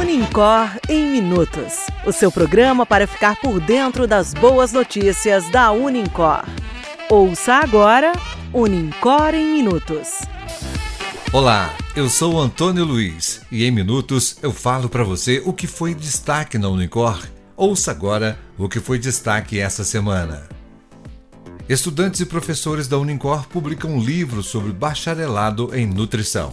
Unicor em Minutos o seu programa para ficar por dentro das boas notícias da Unicor. Ouça agora Unicor em Minutos. Olá, eu sou Antônio Luiz e em minutos eu falo para você o que foi destaque na Unicor. Ouça agora o que foi destaque essa semana. Estudantes e professores da Unicor publicam um livro sobre bacharelado em nutrição.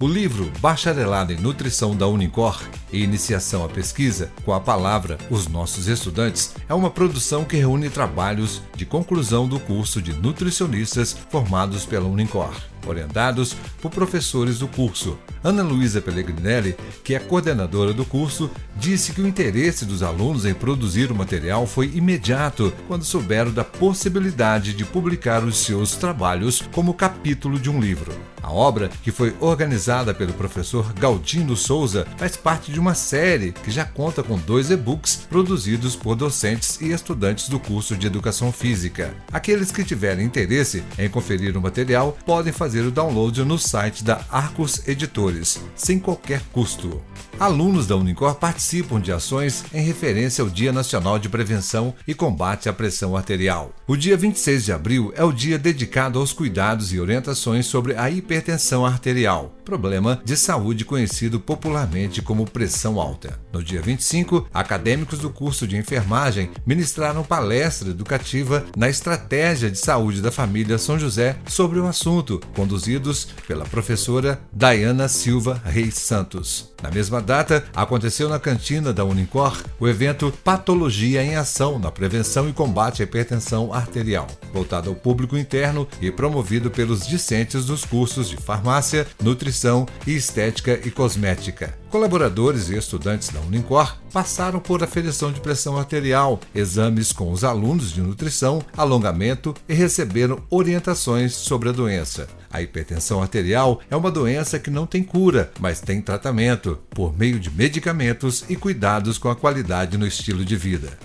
O livro Bacharelado em Nutrição da Unicor e Iniciação à Pesquisa, com a palavra Os Nossos Estudantes, é uma produção que reúne trabalhos de conclusão do curso de nutricionistas formados pela Unicor orientados por professores do curso. Ana Luísa Pellegrinelli, que é coordenadora do curso, disse que o interesse dos alunos em produzir o material foi imediato quando souberam da possibilidade de publicar os seus trabalhos como capítulo de um livro. A obra, que foi organizada pelo professor Galdino Souza, faz parte de uma série que já conta com dois e-books produzidos por docentes e estudantes do curso de Educação Física. Aqueles que tiverem interesse em conferir o material podem fazer o download no site da Arcos Editores, sem qualquer custo. Alunos da Unicor participam de ações em referência ao Dia Nacional de Prevenção e Combate à Pressão Arterial. O dia 26 de abril é o dia dedicado aos cuidados e orientações sobre a hipertensão arterial, problema de saúde conhecido popularmente como pressão alta. No dia 25, acadêmicos do curso de enfermagem ministraram palestra educativa na Estratégia de Saúde da Família São José sobre o assunto, conduzidos pela professora Dayana Silva Reis Santos. Na mesma data, aconteceu na cantina da Unicor o evento Patologia em Ação na Prevenção e Combate à Hipertensão Arterial, voltado ao público interno e promovido pelos discentes dos cursos de Farmácia, Nutrição e Estética e Cosmética. Colaboradores e estudantes da Unicor passaram por aferição de pressão arterial, exames com os alunos de nutrição, alongamento e receberam orientações sobre a doença. A hipertensão arterial é uma doença que não tem cura, mas tem tratamento por meio de medicamentos e cuidados com a qualidade no estilo de vida.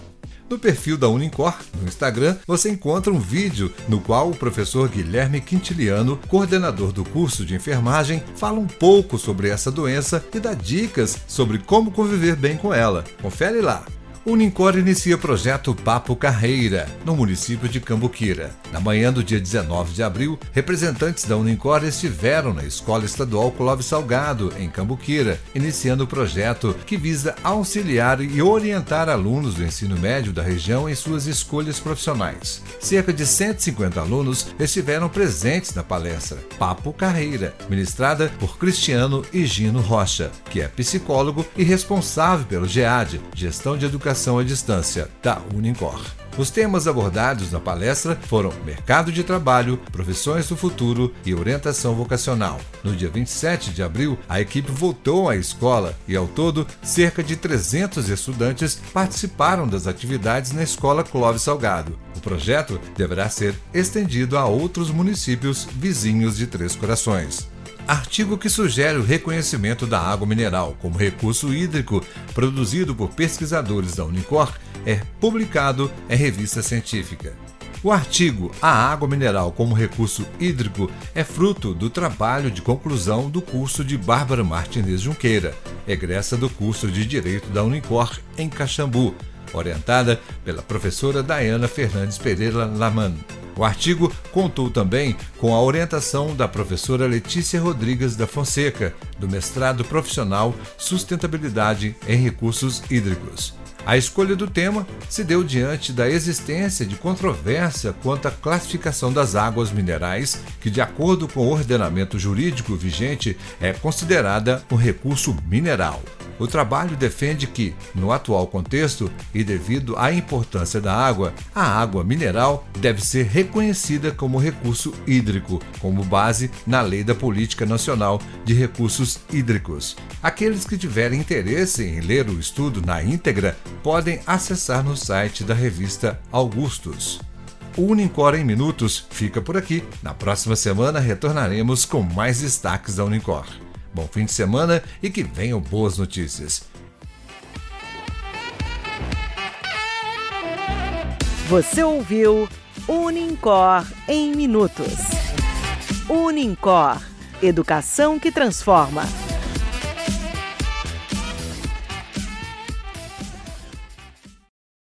No perfil da Unicor, no Instagram, você encontra um vídeo no qual o professor Guilherme Quintiliano, coordenador do curso de enfermagem, fala um pouco sobre essa doença e dá dicas sobre como conviver bem com ela. Confere lá! O Unicor inicia projeto Papo Carreira, no município de Cambuquira. Na manhã do dia 19 de abril, representantes da Unicor estiveram na Escola Estadual Clóvis Salgado, em Cambuquira, iniciando o projeto que visa auxiliar e orientar alunos do ensino médio da região em suas escolhas profissionais. Cerca de 150 alunos estiveram presentes na palestra Papo Carreira, ministrada por Cristiano Higino Rocha, que é psicólogo e responsável pelo GEAD, Gestão de Educação Educação à Distância, da Unicor. Os temas abordados na palestra foram mercado de trabalho, profissões do futuro e orientação vocacional. No dia 27 de abril, a equipe voltou à escola e, ao todo, cerca de 300 estudantes participaram das atividades na Escola Clóvis Salgado. O projeto deverá ser estendido a outros municípios vizinhos de Três Corações artigo que sugere o reconhecimento da água mineral como recurso hídrico produzido por pesquisadores da Unicor é publicado em revista científica. O artigo A Água Mineral como Recurso Hídrico é fruto do trabalho de conclusão do curso de Bárbara Martinez Junqueira, egressa do curso de Direito da Unicor em Caxambu, orientada pela professora Diana Fernandes Pereira Laman. O artigo contou também com a orientação da professora Letícia Rodrigues da Fonseca, do mestrado profissional Sustentabilidade em Recursos Hídricos. A escolha do tema se deu diante da existência de controvérsia quanto à classificação das águas minerais, que, de acordo com o ordenamento jurídico vigente, é considerada um recurso mineral. O trabalho defende que, no atual contexto e devido à importância da água, a água mineral deve ser reconhecida como recurso hídrico, como base na Lei da Política Nacional de Recursos Hídricos. Aqueles que tiverem interesse em ler o estudo na íntegra podem acessar no site da revista Augustus. O Unicor em Minutos fica por aqui. Na próxima semana retornaremos com mais destaques da Unicor. Bom fim de semana e que venham boas notícias. Você ouviu Unicor em Minutos. Unicor Educação que transforma.